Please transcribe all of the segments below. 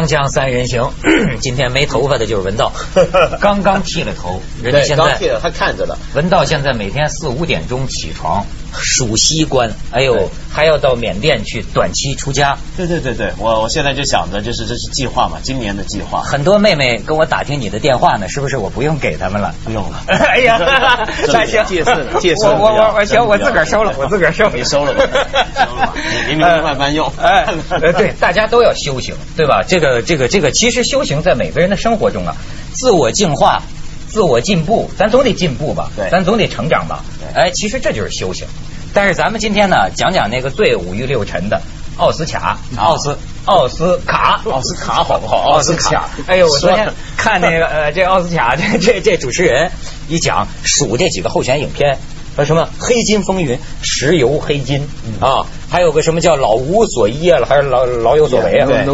锵锵三人行，今天没头发的就是文道，刚刚剃了头，人家，现在刚剃了，他看着了。文道现在每天四五点钟起床数西关，哎呦，还要到缅甸去短期出家。对对对对，我我现在就想着，就是这是计划嘛，今年的计划。很多妹妹跟我打听你的电话呢，是不是我不用给他们了？不用了 哎呀，那行，借次，借次我我我我行，我自个儿收了，我自个儿收，你收了吧你收了吧你 明明慢慢用哎，呃对，大家都要修行，对吧？这个这个这个，其实修行在每个人的生活中啊，自我净化。自我进步，咱总得进步吧，对。咱总得成长吧，哎，其实这就是修行。但是咱们今天呢，讲讲那个最五欲六尘的奥斯卡，奥斯奥斯卡，奥斯卡好不好？奥斯卡，哎呦，我昨天看那个呃，这奥斯卡这这这主持人一讲数这几个候选影片，说什么黑金风云、石油黑金啊，还有个什么叫老无所依啊，还是老老有所为啊。对。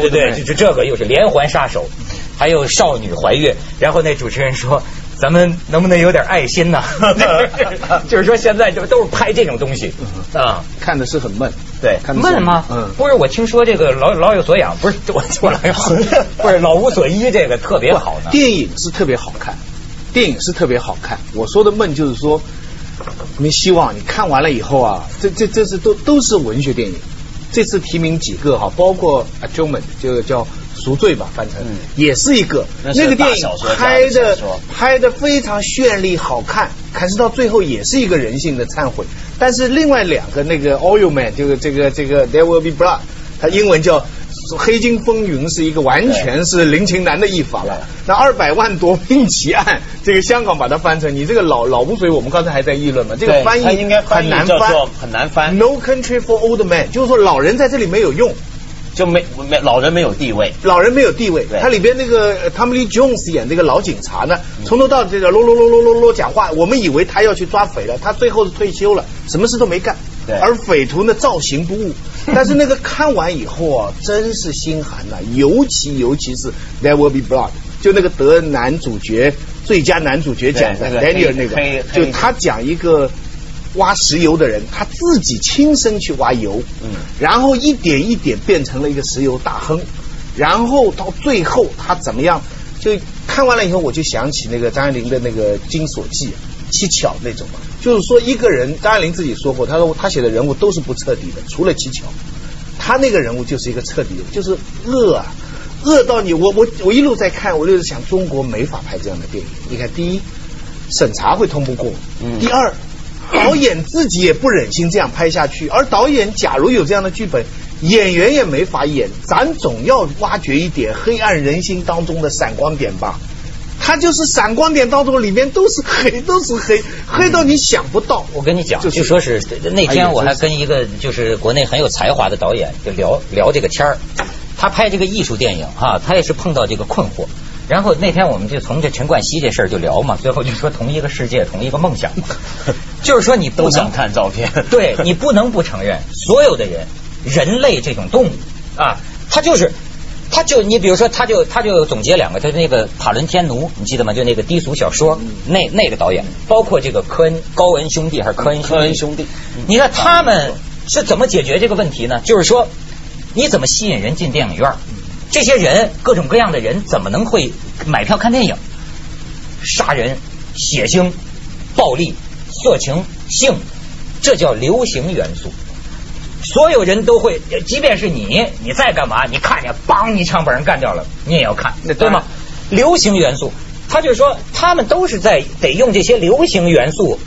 对对就就这个又是连环杀手，还有少女怀孕，然后那主持人说。咱们能不能有点爱心呢？就是说现在就都是拍这种东西啊，看的是很闷，对看闷吗？嗯，不是，我听说这个老老有所养，不是 我我老有，不是老无所依，这个特别好呢。电影是特别好看，电影是特别好看。我说的闷就是说，没希望。你看完了以后啊，这这这是都都是文学电影。这次提名几个哈，包括《Atonement》这个叫赎罪吧，翻成、嗯也是一个那个电影拍的拍的非常绚丽好看，可是到最后也是一个人性的忏悔。但是另外两个那个《Oil Man》这个这个这个《There Will Be Blood》，它英文叫《黑金风云》，是一个完全是林情南的译法了。那二百万夺命奇案，这个香港把它翻成你这个老老无所谓，我们刚才还在议论嘛，这个翻译应该翻很难翻，很难翻 No country for old men，就是说老人在这里没有用。就没没老人没有地位。老人没有地位对，他里边那个呃 Tommy Lee Jones 演那个老警察呢，从头到这个啰啰啰啰啰啰讲话，我们以为他要去抓匪了，他最后是退休了，什么事都没干。对而匪徒呢造型不误，但是那个看完以后啊，真是心寒呐、尤其尤其是 There Will Be Blood，就那个得男主角最佳男主角奖的那个，就他讲一个挖石油的人，他自己亲身去挖油，嗯然后一点一点变成了一个石油大亨，然后到最后他怎么样？就看完了以后，我就想起那个张爱玲的那个《金锁记》，七巧那种嘛，就是说一个人，张爱玲自己说过，她说她写的人物都是不彻底的，除了七巧，他那个人物就是一个彻底的，就是恶啊，恶到你，我我我一路在看，我就是想中国没法拍这样的电影。你看，第一，审查会通不过；嗯第二，导演自己也不忍心这样拍下去，而导演假如有这样的剧本，演员也没法演，咱总要挖掘一点黑暗人心当中的闪光点吧。他就是闪光点当中里面都是黑，都是黑，黑到你想不到。我跟你讲，就是就说是那天我还跟一个就是国内很有才华的导演就聊聊这个天儿，他拍这个艺术电影哈、他也是碰到这个困惑。然后那天我们就从这陈冠希这事儿就聊嘛，最后就说同一个世界，同一个梦想，就是说你不想看照片。对你不能不承认，所有的人，人类这种动物啊，他就是，他就你比如说，他就他就总结两个，他那个塔伦天奴，你记得吗？就那个低俗小说，那那个导演，包括这个科恩高恩兄弟还是科恩科恩兄弟你看他们是怎么解决这个问题呢？就是说，你怎么吸引人进电影院？这些人各种各样的人怎么能会买票看电影？杀人、血腥、暴力、色情、性，这叫流行元素。所有人都会，即便是你，你再干嘛，你看见梆一枪把人干掉了，你也要看，对吗？流行元素，他就是说，他们都是在得用这些流行元素，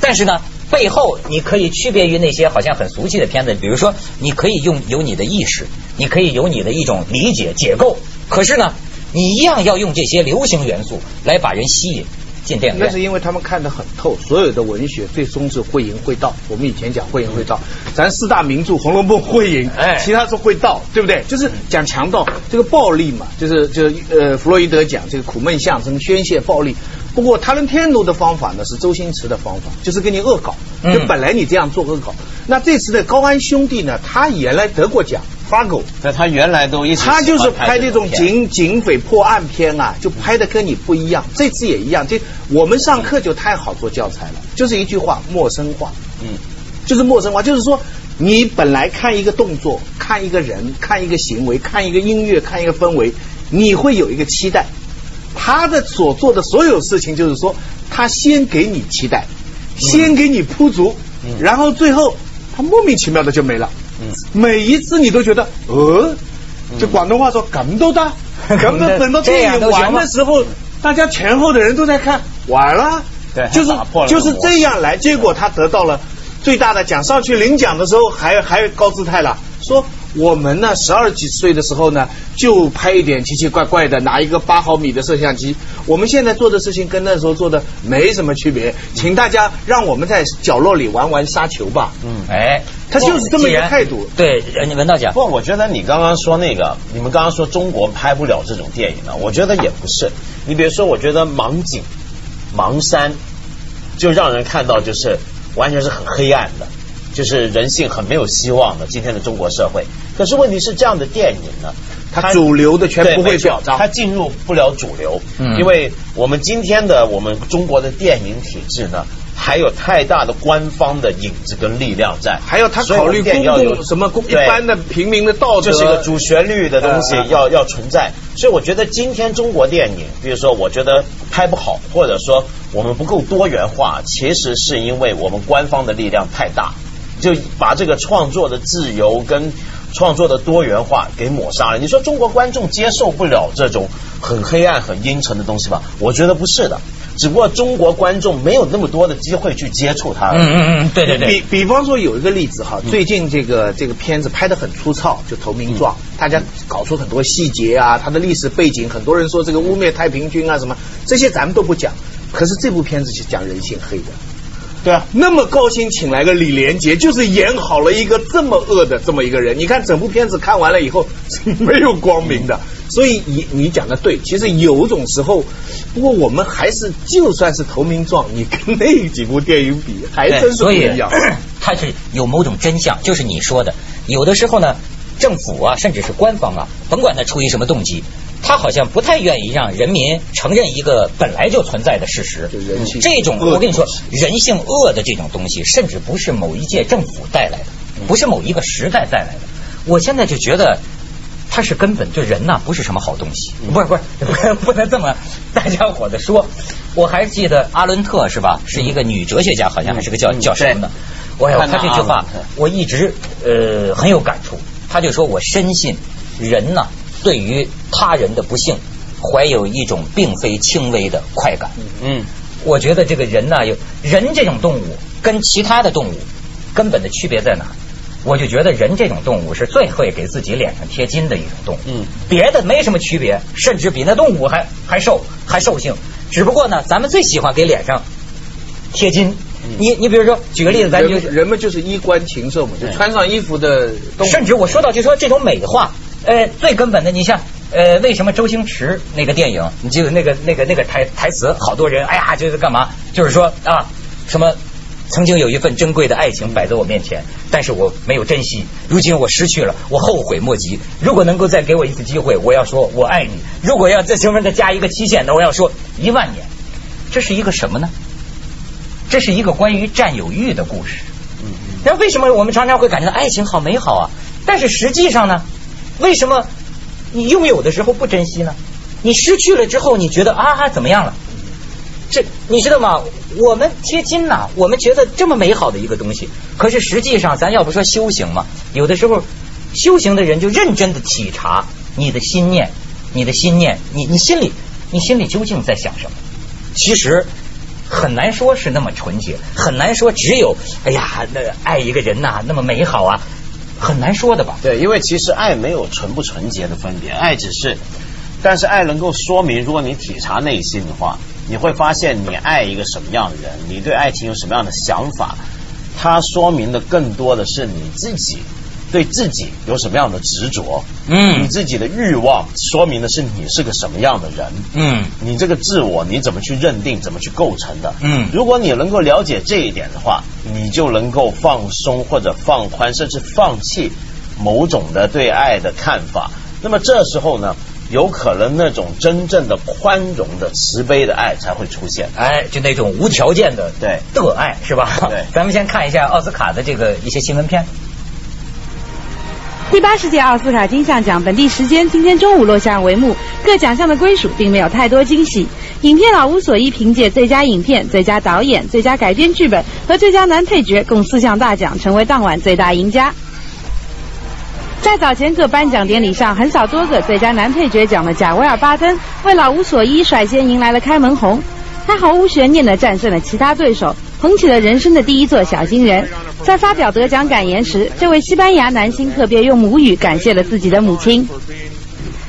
但是呢，背后你可以区别于那些好像很俗气的片子，比如说，你可以用有你的意识，你可以有你的一种理解解构，可是呢，你一样要用这些流行元素来把人吸引进电影院。那是因为他们看得很透，所有的文学最终是会赢会道。我们以前讲会赢会道，咱四大名著《红楼梦》会赢，哎其他是会道，对不对？就是讲强盗这个暴力嘛，就是就是呃，弗洛伊德讲这个苦闷象征宣泄暴力。不过他伦天奴的方法呢是周星驰的方法，就是给你恶搞，嗯就本来你这样做恶搞。那这次的高安兄弟呢，他原来得过奖，Fargo。在他原来都一直他就是拍拍这种警警匪破案片啊，就拍的跟你不一样。这次也一样，这我们上课就太好做教材了，就是一句话，陌生化。嗯，就是陌生化，就是说你本来看一个动作、看一个人、看一个行为、看一个音乐、看一个氛围，你会有一个期待。他的所做的所有事情，就是说，他先给你期待，先给你铺足，然后最后他莫名其妙的就没了。每一次你都觉得，呃，就广东话说感动的，感动等到电影完的时候，大家前后的人都在看，完了，对就是就是这样来，结果他得到了最大的奖，上去领奖的时候还还高姿态了，说我们呢十二几岁的时候呢就拍一点奇奇怪怪的，拿一个八毫米的摄像机，我们现在做的事情跟那时候做的没什么区别，请大家让我们在角落里玩玩沙球吧。嗯。哎，他就是这么一个态度对，呃你文道讲不，过我觉得你刚刚说那个，你们刚刚说中国拍不了这种电影呢，我觉得也不是。你比如说，我觉得盲井、盲山，就让人看到就是完全是很黑暗的，就是人性很没有希望的今天的中国社会。可是问题是，这样的电影呢，它主流的全不会表彰。它进入不了主流，嗯。因为我们今天的我们中国的电影体制呢，还有太大的官方的影子跟力量在，还有他所以我们考虑公电影要有共什么公一般的平民的道德，这是一个主旋律的东西要要存在，所以我觉得今天中国电影，比如说我觉得拍不好，或者说我们不够多元化，其实是因为我们官方的力量太大，就把这个创作的自由跟创作的多元化给抹杀了。你说中国观众接受不了这种很黑暗、很阴沉的东西吧？我觉得不是的，只不过中国观众没有那么多的机会去接触它。嗯嗯嗯，对对对比，比方说有一个例子哈，最近这个这个片子拍的很粗糙，就《投名状》，大家搞出很多细节啊，它的历史背景，很多人说这个污蔑太平军啊什么，这些咱们都不讲。可是这部片子是讲人性黑的，对啊，那么高薪请来个李连杰，就是演好了一个这么恶的这么一个人。你看整部片子看完了以后是 没有光明的，所以你你讲的对，其实有种时候，不过我们还是就算是投名状，你跟那几部电影比，还真是不一样。它是有某种真相，就是你说的，有的时候呢，政府啊，甚至是官方啊，甭管他出于什么动机，他好像不太愿意让人民承认一个本来就存在的事实。就人性这种我跟你说，人性恶的这种东西，甚至不是某一届政府带来的，不是某一个时代带来的。我现在就觉得。它是根本就人呐、不是什么好东西，不是不是 不能这么大家伙的说。我还记得阿伦特是吧？是一个女哲学家，好像还是个叫嗯叫什么的。哎呦，汉娜他这句话我一直呃很有感触。他就说我深信人呐、对于他人的不幸，怀有一种并非轻微的快感。嗯，我觉得这个人呢，有人这种动物跟其他的动物根本的区别在哪儿？我就觉得人这种动物是最会给自己脸上贴金的一种动物。嗯，别的没什么区别，甚至比那动物还还瘦还兽性。只不过呢，咱们最喜欢给脸上贴金。你你比如说，举个例子，咱就人人们就是衣冠禽兽嘛，就对穿上衣服的动物。甚至我说到就说这种美化，呃，最根本的，你像呃，为什么周星驰那个电影，你记得那个那个那个台台词，好多人哎呀，就是干嘛？就是说啊，什么曾经有一份珍贵的爱情摆在我面前，但是我没有珍惜，如今我失去了，我后悔莫及。如果能够再给我一次机会，我要说我爱你。如果要在上面再加一个期限那，我要说一万年。这是一个什么呢？这是一个关于占有欲的故事。那为什么我们常常会感觉到爱情好美好啊？但是实际上呢，为什么你拥有的时候不珍惜呢？你失去了之后，你觉得啊怎么样了？这你知道吗？我们贴金呐、我们觉得这么美好的一个东西，可是实际上咱要不说修行嘛，有的时候修行的人就认真的体察你的心念，你的心念，你你心里你心里究竟在想什么？其实很难说是那么纯洁，很难说只有哎呀，那爱一个人呐、那么美好啊，很难说的吧？对，因为其实爱没有纯不纯洁的分别，爱只是，但是爱能够说明，如果你体察内心的话，你会发现你爱一个什么样的人，你对爱情有什么样的想法，它说明的更多的是你自己对自己有什么样的执着，嗯你自己的欲望说明的是你是个什么样的人，嗯你这个自我你怎么去认定，怎么去构成的？嗯如果你能够了解这一点的话，你就能够放松或者放宽，甚至放弃某种的对爱的看法。那么这时候呢，有可能那种真正的宽容的慈悲的爱才会出现。哎，就那种无条件的对的爱是吧？对 咱们先看一下奥斯卡的这个一些新闻片。第八十届奥斯卡金像奖本地时间今天中午落下帷幕，各奖项的归属并没有太多惊喜。影片《老无所依》凭借最佳影片、最佳导演、最佳改编剧本和最佳男配角共四项大奖，成为当晚最大赢家。在早前各颁奖典礼上横扫多个最佳男配角奖的贾维尔·巴登，为《老无所依》率先迎来了开门红。他毫无悬念地战胜了其他对手，捧起了人生的第一座小金人。在发表得奖感言时，这位西班牙男星特别用母语感谢了自己的母亲。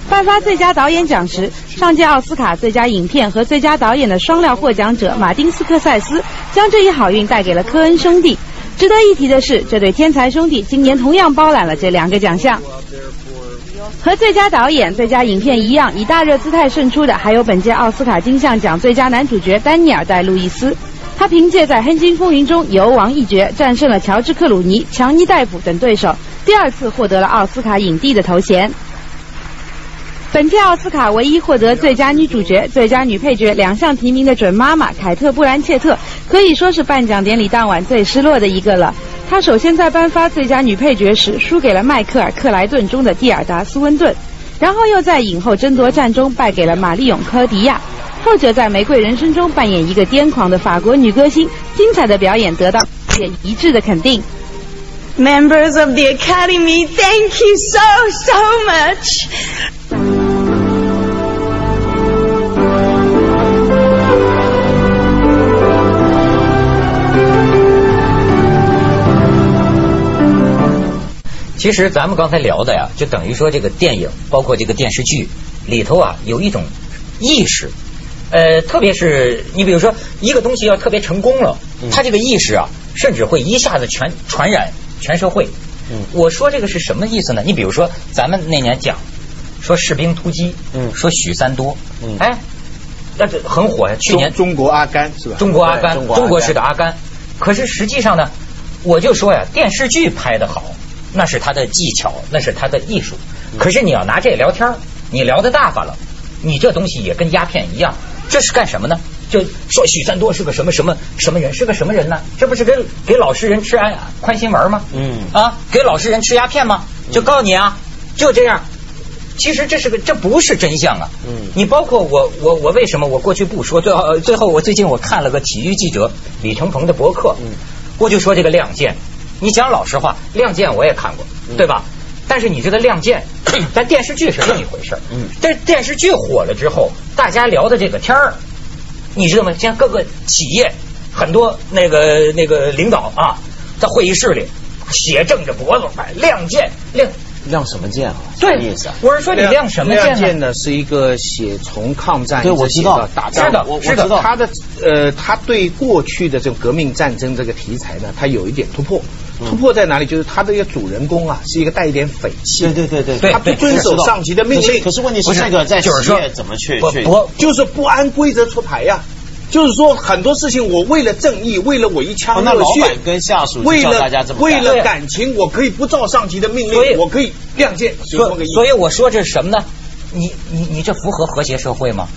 颁发最佳导演奖时，上届奥斯卡最佳影片和最佳导演的双料获奖者马丁斯科塞斯，将这一好运带给了科恩兄弟。值得一提的是，这对天才兄弟今年同样包揽了这两个奖项。和最佳导演、最佳影片一样，以大热姿态胜出的，还有本届奥斯卡金像奖最佳男主角丹尼尔·戴·路易斯。他凭借在《黑金风云》中游王一角，战胜了乔治·克鲁尼、强尼戴普等对手，第二次获得了奥斯卡影帝的头衔。本届奥斯卡唯一获得最佳女主角、最佳女配角两项提名的准妈妈凯特·布兰切特，可以说是颁奖典礼当晚最失落的一个了。她首先在颁发最佳女配角时输给了迈克尔·克莱顿中的蒂尔达·斯温顿，然后又在影后争夺战中败给了玛丽永·科迪亚。后者在《玫瑰人生》中扮演一个癫狂的法国女歌星，精彩的表演得到也一致的肯定。Members of the Academy, thank you so, so much. 其实咱们刚才聊的呀，就等于说这个电影，包括这个电视剧里头啊，有一种意识，呃，特别是你比如说一个东西要特别成功了，它这个意识啊，甚至会一下子全传染全社会。嗯，我说这个是什么意思呢？你比如说咱们那年讲说士兵突击，嗯，说许三多，嗯，哎，那这很火呀。去年中国阿甘是吧？中国阿甘，中国式的阿甘。可是实际上呢，我就说呀，电视剧拍的好。那是他的技巧，那是他的艺术。可是你要拿这聊天你聊的大发了，你这东西也跟鸦片一样。这是干什么呢？就说许三多是个什么什么什么人，是个什么人呢？这不是给给老实人吃安宽心丸吗？嗯啊，给老实人吃鸦片吗？就告你啊，就这样。其实这是个，这不是真相啊。嗯，你包括我，我我为什么我过去不说？最后最后我最近我看了个体育记者李承鹏的博客，嗯，我就说这个亮剑。你讲老实话，《亮剑》我也看过，对吧？但是你知道《亮剑》但电视剧是另一回事儿。嗯，但电视剧火了之后，大家聊的这个天儿，你知道吗？像各个企业很多那个那个领导啊，在会议室里血正着脖子，哎，《亮剑》亮亮什么剑啊？对，意思。我是说你亮什么剑？亮剑呢是一个写从抗战对我知道打仗的，我知道他的呃，他对过去的这种革命战争这个题材呢，他有一点突破。突破在哪里？就是他这个主人公啊，是一个带一点匪气。对对对对，他不遵守上级的命令。可是问题是这个在企业怎么去去？就是不按规则出牌呀。就是说很多事情，我为了正义，为了我一腔热血，跟下属为了为了感情，我可以不照上级的命令，我可以亮剑。所所以我说这是什么呢？你你你这符合和谐社会吗？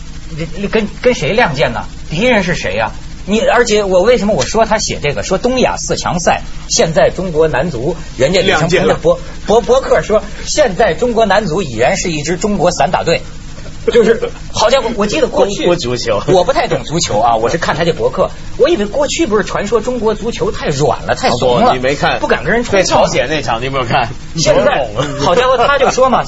你跟跟谁亮剑呢？敌人是谁呀？你而且我为什么我说他写这个说东亚四强赛，现在中国男足人家李成鹏的博博博客说，现在中国男足已然是一支中国散打队，就是好家伙，我记得过去足球，我不太懂足球啊，我是看他这博客，我以为过去不是传说中国足球太软了，太怂了，你没看，不敢跟人冲对朝鲜那场你有没有看？现在好家伙，他就说嘛，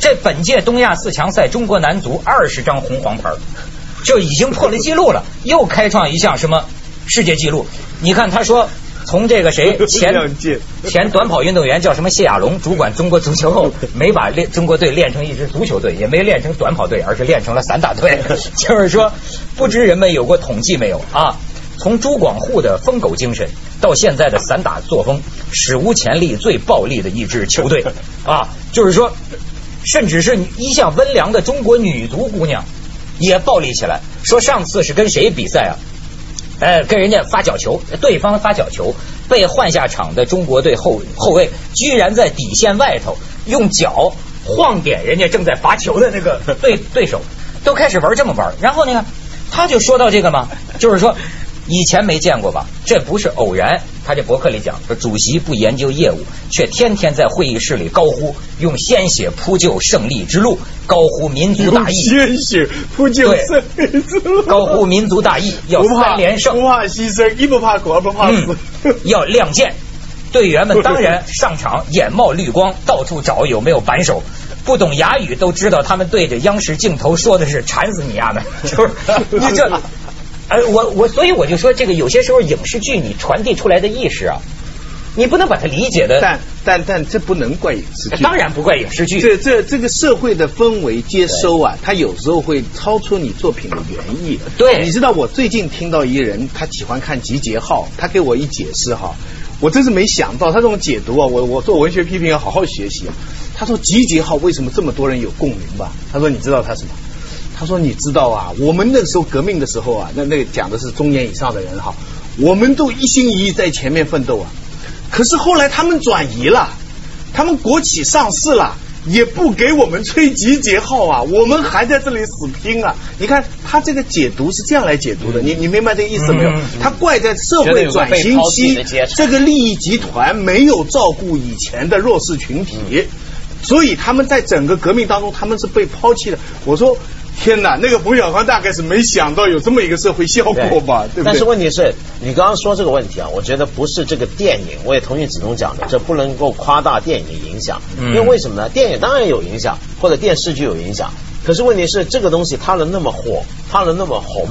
这本届东亚四强赛中国男足二十张红黄牌。就已经破了记录了，又开创一项什么世界纪录？你看，他说从这个谁 前前短跑运动员叫什么谢亚龙主管中国足球后，没把练中国队练成一支足球队，也没练成短跑队，而是练成了散打队。就是说，不知人们有过统计没有啊？从朱广沪的疯狗精神到现在的散打作风，史无前例最暴力的一支球队啊！就是说，甚至是一向温良的中国女足姑娘。也暴力起来，说上次是跟谁比赛啊？呃，跟人家发角球，对方发角球被换下场的中国队后后卫，居然在底线外头用脚晃点人家正在罚球的那个 对对手，都开始玩这么玩。然后呢，他就说到这个嘛，就是说以前没见过吧？这不是偶然，他这博客里讲说，主席不研究业务，却天天在会议室里高呼用鲜血铺就胜利之路，高呼民族大义，鲜血铺就胜利之路，高呼民族大义，要三连胜不，怕牺牲，一不怕苦，二不怕死嗯。，要亮剑。队员们当然上场眼冒绿光，到处找有没有扳手。不懂哑语都知道，他们对着央视镜头说的是“馋死你丫的”，就是你这，哎，我我所以我就说，这个有些时候影视剧你传递出来的意识啊，你不能把它理解的，但但但这不能怪影视剧，当然不怪影视剧，这这这个社会的氛围接收啊，它有时候会超出你作品的原意。对你知道我最近听到一个人，他喜欢看《集结号》，他给我一解释哈，我真是没想到他这种解读啊，我我做文学批评要好好学习啊。他说《集结号》为什么这么多人有共鸣吧？他说你知道他什么？他说你知道啊，我们那时候革命的时候啊，那那个讲的是中年以上的人哈，我们都一心一意在前面奋斗啊。可是后来他们转移了，他们国企上市了，也不给我们吹集结号啊，我们还在这里死拼啊！你看他这个解读是这样来解读的，你你明白这个意思没有嗯？他怪在社会转型期这个利益集团没有照顾以前的弱势群体，所以他们在整个革命当中他们是被抛弃的。我说。天哪，那个冯小刚大概是没想到有这么一个社会效果吧，对不对？但是问题是你刚刚说这个问题啊，我觉得不是这个电影，我也同意子东讲的，这不能够夸大电影的影响，嗯因为为什么呢？电影当然有影响，或者电视剧有影响，可是问题是这个东西它能那么火，它能那么红。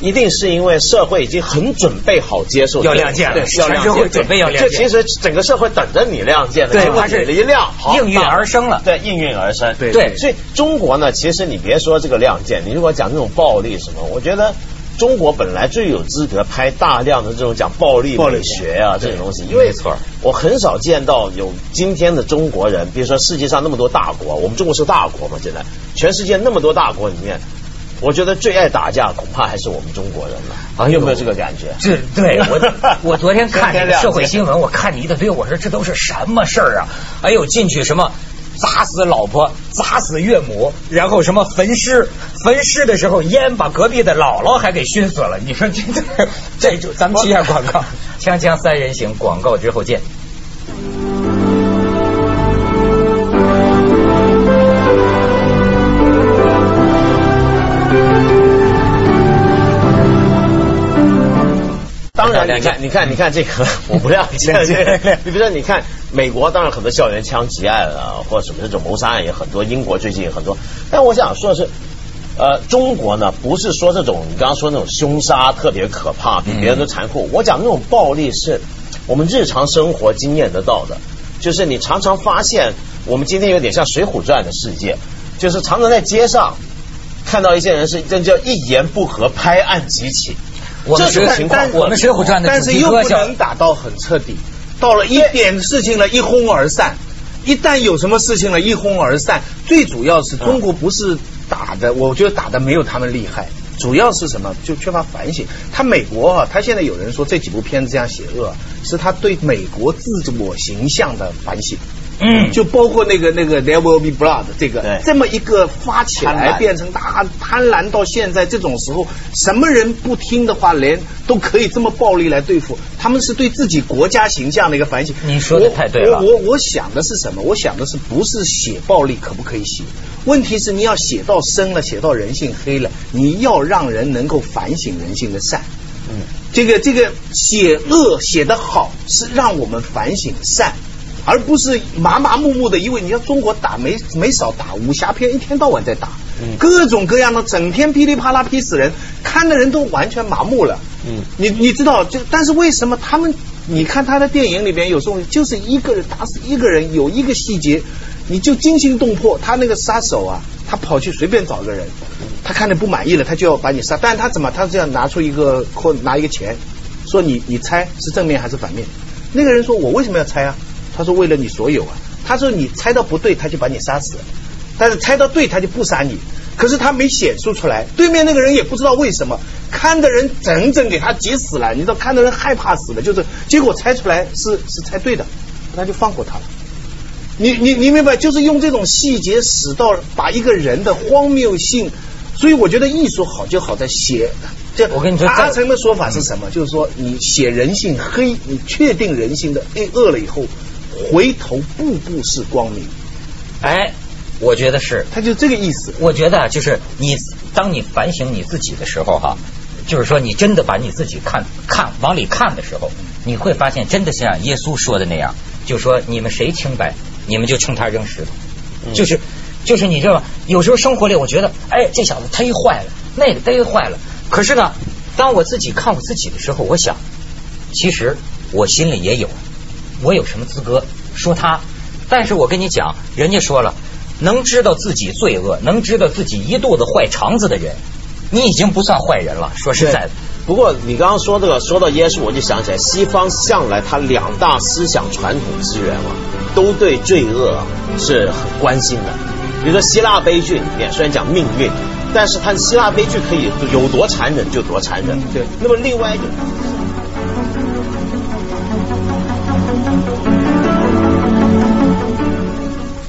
一定是因为社会已经很准备好接受要亮剑了对，要亮剑，全社会准备要亮剑这其实整个社会等着你亮剑的，对它是你一亮，应运而生了。对，应运而生，对对所以中国呢，其实你别说这个亮剑，你如果讲这种暴力什么，我觉得中国本来最有资格拍大量的这种讲暴力暴力美学啊这种东西，因为没错。我很少见到有今天的中国人，比如说世界上那么多大国，我们中国是大国嘛，现在全世界那么多大国里面。我觉得最爱打架恐怕还是我们中国人了，啊，有没有这个感觉？这对 我，我昨天看这个社会新闻，我看你一大堆，我说这都是什么事儿啊？哎呦，进去什么砸死老婆，砸死岳母，然后什么焚尸，焚尸的时候烟把隔壁的姥姥还给熏死了。你说这这这就咱们接下广告，锵锵三人行，广告之后见。你看，你看，你看这个，我不亮剑。你比如说，你看美国，当然很多校园枪击案啊，或者什么这种谋杀案也很多，英国最近也很多。但我想说的是，呃，中国呢，不是说这种你刚刚说那种凶杀特别可怕，比别人都残酷。我讲那种暴力是我们日常生活经验得到的，就是你常常发现，我们今天有点像《水浒传》的世界，就是常常在街上看到一些人是这叫一言不合拍案即起。我们水这种情况，我们《水浒传》的主但是又不能打到很彻底，到了一点事情了，一哄而散。一旦有什么事情了，一哄而散。最主要是中国不是打的，我觉得打的没有他们厉害。主要是什么？就缺乏反省。他美国啊，他现在有人说这几部片子这样邪恶，是他对美国自我形象的反省。嗯就包括那个那个 There Will Be Blood 这个对这么一个发起来变成大贪婪到现在这种时候，什么人不听的话，连都可以这么暴力来对付，他们是对自己国家形象的一个反省。你说的太对了我我我想的是什么？我想的是不是写暴力可不可以写？问题是你要写到深了，写到人性黑了，你要让人能够反省人性的善。嗯，这个这个写恶写得好，是让我们反省善，而不是麻麻木木的。因为你看中国打没没少打武侠片，一天到晚在打，嗯各种各样的，整天噼里啪啦劈死人，看的人都完全麻木了。嗯你你知道，就但是为什么他们？你看他的电影里边有时候就是一个人打死一个人，有一个细节，你就惊心动魄。他那个杀手啊，他跑去随便找个人，他看着不满意了，他就要把你杀。但是他怎么？他这样拿出一个或拿一个钱，说你你猜是正面还是反面？那个人说我为什么要猜啊？他说为了你所有啊。他说你猜到不对，他就把你杀死。但是猜到对，他就不杀你。可是他没显示出来，对面那个人也不知道为什么，看的人整整给他急死了，你知道，看的人害怕死了，就是结果猜出来是是猜对的，那就放过他了。你你你明白，就是用这种细节使到把一个人的荒谬性，所以我觉得艺术好就好在写这我跟你说在阿成的说法是什么？就是说你写人性黑，你确定人性的恶恶了以后，回头步步是光明，哎，我觉得是，他就这个意思。我觉得就是你，当你反省你自己的时候哈，就是说你真的把你自己看看往里看的时候，你会发现真的像耶稣说的那样，就说你们谁清白，你们就冲他扔石头，就是就是你知道吗？有时候生活里我觉得，哎，这小子忒坏了，那个忒坏了。可是呢，当我自己看我自己的时候，我想，其实我心里也有，我有什么资格说他？但是我跟你讲，人家说了，能知道自己罪恶，能知道自己一肚子坏肠子的人，你已经不算坏人了。说实在的，不过你刚刚说这个，说到耶稣，我就想起来，西方向来他两大思想传统资源嘛，都对罪恶是很关心的。比如说希腊悲剧里面，虽然讲命运，但是他希腊悲剧可以有多残忍就多残忍。对那么另外一种。